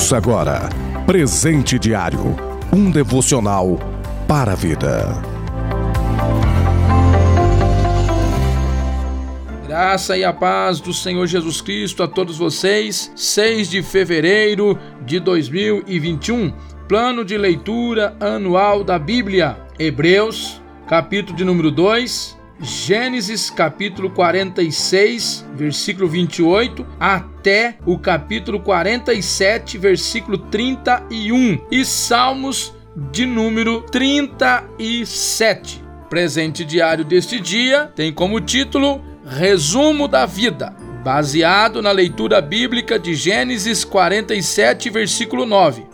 Ouça agora Presente Diário um devocional para a vida. Graça e a paz do Senhor Jesus Cristo a todos vocês. 6 de fevereiro de 2021. Plano de leitura anual da Bíblia. Hebreus, capítulo de número 2, Gênesis capítulo 46, versículo 28, até o capítulo 47, versículo 31, e Salmos de número 37. Presente diário deste dia tem como título Resumo da Vida, baseado na leitura bíblica de Gênesis 47, versículo 9.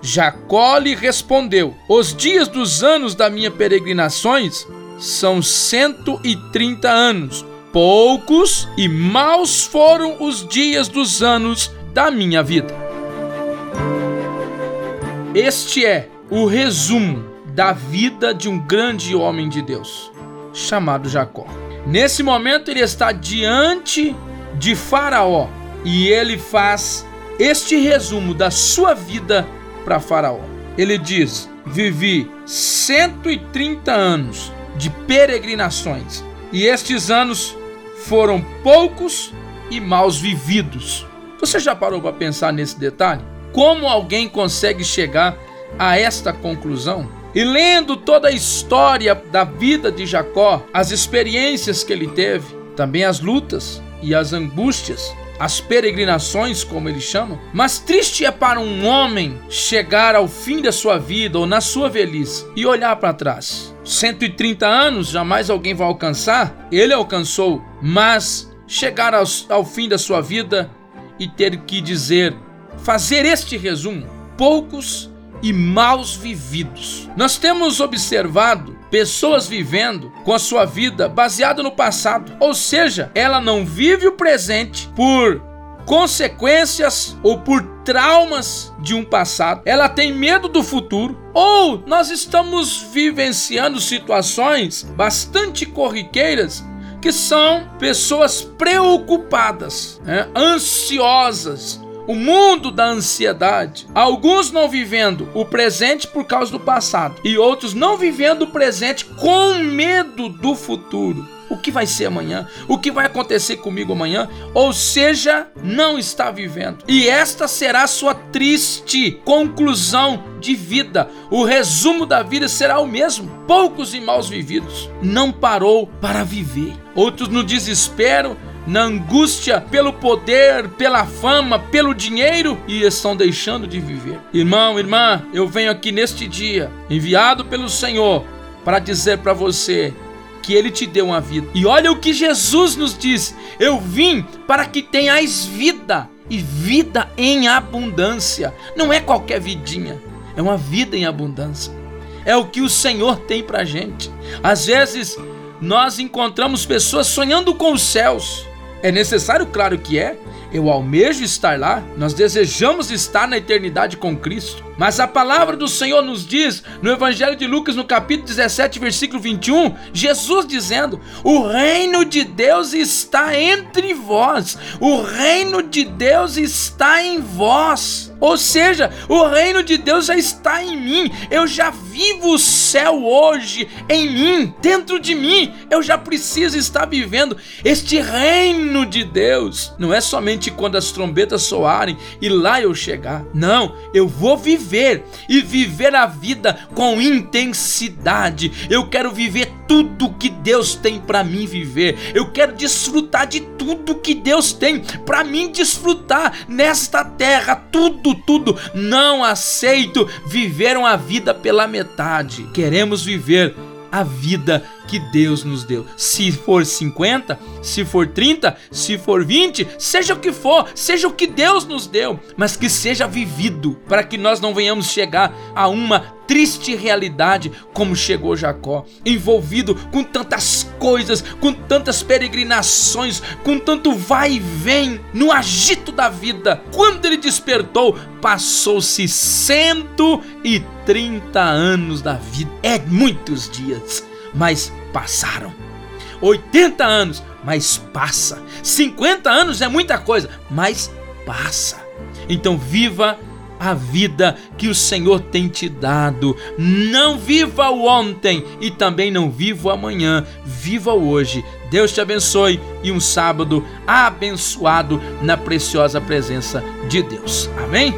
Jacó lhe respondeu: Os dias dos anos da minha peregrinações são 130 anos. Poucos e maus foram os dias dos anos da minha vida. Este é o resumo da vida de um grande homem de Deus, chamado Jacó. Nesse momento, ele está diante de Faraó e ele faz este resumo da sua vida para Faraó. Ele diz: Vivi 130 anos de peregrinações. E estes anos foram poucos e maus vividos. Você já parou para pensar nesse detalhe? Como alguém consegue chegar a esta conclusão? E lendo toda a história da vida de Jacó, as experiências que ele teve, também as lutas e as angústias, as peregrinações, como eles chamam. Mas triste é para um homem chegar ao fim da sua vida ou na sua velhice e olhar para trás. 130 anos jamais alguém vai alcançar, ele alcançou, mas chegar ao, ao fim da sua vida e ter que dizer, fazer este resumo: poucos e maus vividos. Nós temos observado pessoas vivendo com a sua vida baseada no passado, ou seja, ela não vive o presente por consequências ou por traumas de um passado, ela tem medo do futuro, ou nós estamos vivenciando situações bastante corriqueiras que são pessoas preocupadas, né? ansiosas, o mundo da ansiedade. Alguns não vivendo o presente por causa do passado e outros não vivendo o presente com medo do futuro. O que vai ser amanhã? O que vai acontecer comigo amanhã? Ou seja, não está vivendo. E esta será sua triste conclusão de vida. O resumo da vida será o mesmo. Poucos e maus vividos. Não parou para viver. Outros no desespero na angústia pelo poder, pela fama, pelo dinheiro e estão deixando de viver. Irmão, irmã, eu venho aqui neste dia, enviado pelo Senhor, para dizer para você que ele te deu uma vida. E olha o que Jesus nos diz: Eu vim para que tenhais vida e vida em abundância. Não é qualquer vidinha, é uma vida em abundância. É o que o Senhor tem para gente. Às vezes nós encontramos pessoas sonhando com os céus, é necessário, claro que é. Eu almejo estar lá, nós desejamos estar na eternidade com Cristo. Mas a palavra do Senhor nos diz, no Evangelho de Lucas, no capítulo 17, versículo 21, Jesus dizendo: O reino de Deus está entre vós, o reino de Deus está em vós. Ou seja, o reino de Deus já está em mim. Eu já vivo o céu hoje em mim, dentro de mim. Eu já preciso estar vivendo este reino de Deus. Não é somente quando as trombetas soarem e lá eu chegar. Não, eu vou viver e viver a vida com intensidade. Eu quero viver tudo que Deus tem para mim viver. Eu quero desfrutar de tudo que Deus tem para mim desfrutar nesta terra. Tudo tudo, Não aceito viver uma vida pela metade. Queremos viver a vida que Deus nos deu. Se for 50, se for 30, se for 20, seja o que for, seja o que Deus nos deu, mas que seja vivido, para que nós não venhamos chegar a uma triste realidade como chegou Jacó, envolvido com tantas coisas, com tantas peregrinações, com tanto vai e vem no agito da vida. Quando ele despertou, passou-se 130 anos da vida. É muitos dias, mas passaram. 80 anos, mas passa. 50 anos é muita coisa, mas passa. Então viva a vida que o Senhor tem te dado. Não viva o ontem e também não viva o amanhã, viva o hoje. Deus te abençoe e um sábado abençoado na preciosa presença de Deus. Amém?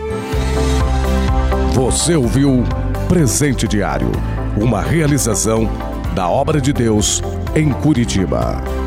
Você ouviu Presente Diário, uma realização da obra de Deus em Curitiba.